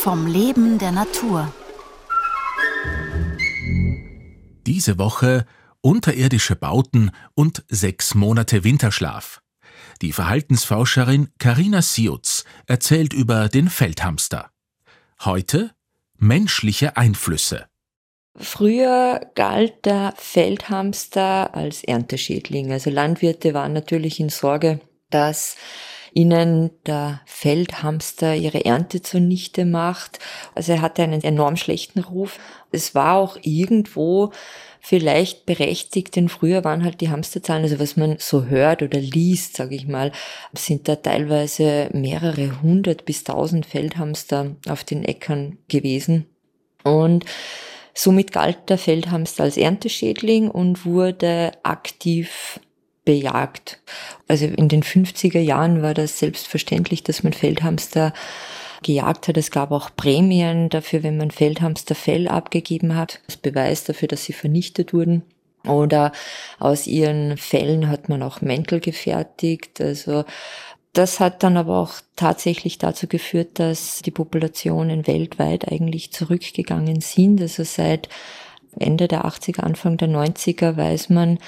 vom Leben der Natur. Diese Woche unterirdische Bauten und sechs Monate Winterschlaf. Die Verhaltensforscherin Karina Siutz erzählt über den Feldhamster. Heute menschliche Einflüsse. Früher galt der Feldhamster als Ernteschädling. Also Landwirte waren natürlich in Sorge, dass ihnen der Feldhamster ihre Ernte zunichte macht. Also er hatte einen enorm schlechten Ruf. Es war auch irgendwo vielleicht berechtigt, denn früher waren halt die Hamsterzahlen, also was man so hört oder liest, sage ich mal, sind da teilweise mehrere hundert bis tausend Feldhamster auf den Äckern gewesen. Und somit galt der Feldhamster als Ernteschädling und wurde aktiv bejagt. Also in den 50er Jahren war das selbstverständlich, dass man Feldhamster gejagt hat. Es gab auch Prämien dafür, wenn man Feldhamsterfell abgegeben hat. Das Beweis dafür, dass sie vernichtet wurden. Oder aus ihren Fällen hat man auch Mäntel gefertigt. Also das hat dann aber auch tatsächlich dazu geführt, dass die Populationen weltweit eigentlich zurückgegangen sind. Also seit Ende der 80er, Anfang der 90er weiß man,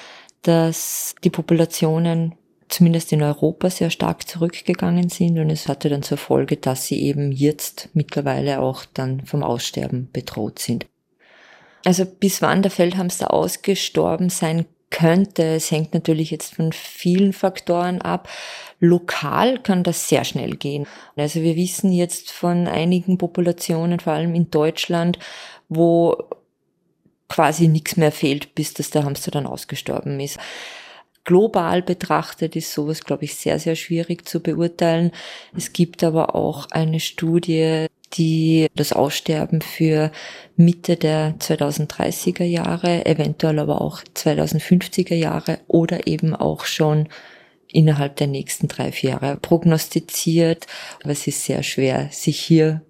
dass die Populationen zumindest in Europa sehr stark zurückgegangen sind und es hatte dann zur Folge, dass sie eben jetzt mittlerweile auch dann vom Aussterben bedroht sind. Also bis wann der Feldhamster ausgestorben sein könnte, es hängt natürlich jetzt von vielen Faktoren ab. Lokal kann das sehr schnell gehen. Also wir wissen jetzt von einigen Populationen, vor allem in Deutschland, wo quasi nichts mehr fehlt, bis das der Hamster dann ausgestorben ist. Global betrachtet ist sowas, glaube ich, sehr, sehr schwierig zu beurteilen. Es gibt aber auch eine Studie, die das Aussterben für Mitte der 2030er Jahre, eventuell aber auch 2050er Jahre oder eben auch schon innerhalb der nächsten drei, vier Jahre prognostiziert. Aber es ist sehr schwer, sich hier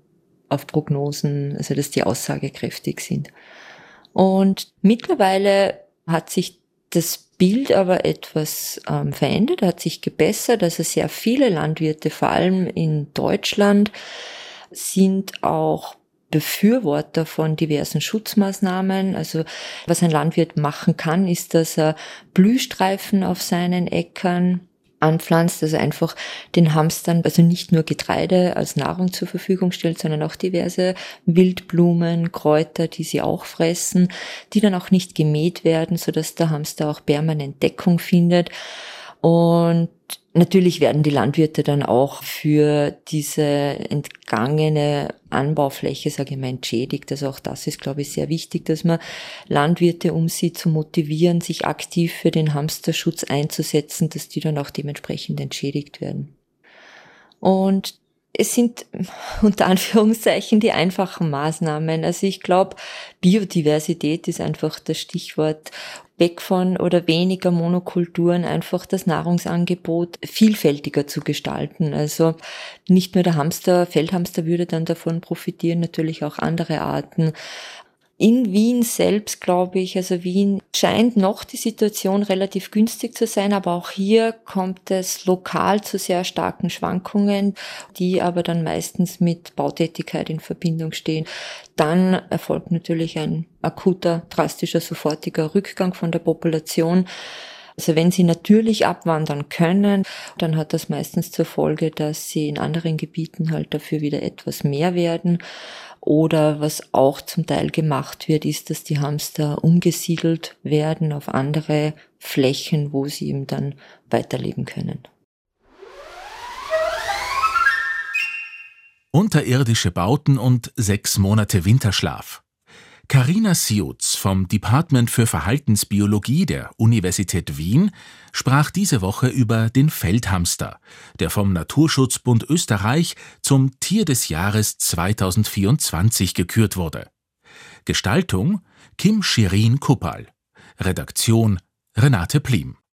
auf Prognosen, also dass die aussagekräftig sind. Und mittlerweile hat sich das Bild aber etwas ähm, verändert, hat sich gebessert. Also sehr viele Landwirte, vor allem in Deutschland, sind auch Befürworter von diversen Schutzmaßnahmen. Also was ein Landwirt machen kann, ist, dass er Blühstreifen auf seinen Äckern anpflanzt, also einfach den Hamstern, also nicht nur Getreide als Nahrung zur Verfügung stellt, sondern auch diverse Wildblumen, Kräuter, die sie auch fressen, die dann auch nicht gemäht werden, so dass der Hamster auch permanent Deckung findet. Und Natürlich werden die Landwirte dann auch für diese entgangene Anbaufläche, sage ich mal, entschädigt. Also auch das ist, glaube ich, sehr wichtig, dass man Landwirte, um sie zu motivieren, sich aktiv für den Hamsterschutz einzusetzen, dass die dann auch dementsprechend entschädigt werden. Und es sind unter Anführungszeichen die einfachen Maßnahmen. Also ich glaube, Biodiversität ist einfach das Stichwort. Weg von oder weniger Monokulturen, einfach das Nahrungsangebot vielfältiger zu gestalten. Also nicht nur der Hamster, Feldhamster würde dann davon profitieren, natürlich auch andere Arten. In Wien selbst, glaube ich, also Wien scheint noch die Situation relativ günstig zu sein, aber auch hier kommt es lokal zu sehr starken Schwankungen, die aber dann meistens mit Bautätigkeit in Verbindung stehen. Dann erfolgt natürlich ein akuter, drastischer, sofortiger Rückgang von der Population. Also wenn sie natürlich abwandern können, dann hat das meistens zur Folge, dass sie in anderen Gebieten halt dafür wieder etwas mehr werden. Oder was auch zum Teil gemacht wird, ist, dass die Hamster umgesiedelt werden auf andere Flächen, wo sie eben dann weiterleben können. Unterirdische Bauten und sechs Monate Winterschlaf. Karina Siutz vom Department für Verhaltensbiologie der Universität Wien sprach diese Woche über den Feldhamster, der vom Naturschutzbund Österreich zum Tier des Jahres 2024 gekürt wurde. Gestaltung Kim Shirin Kuppal. Redaktion Renate Plim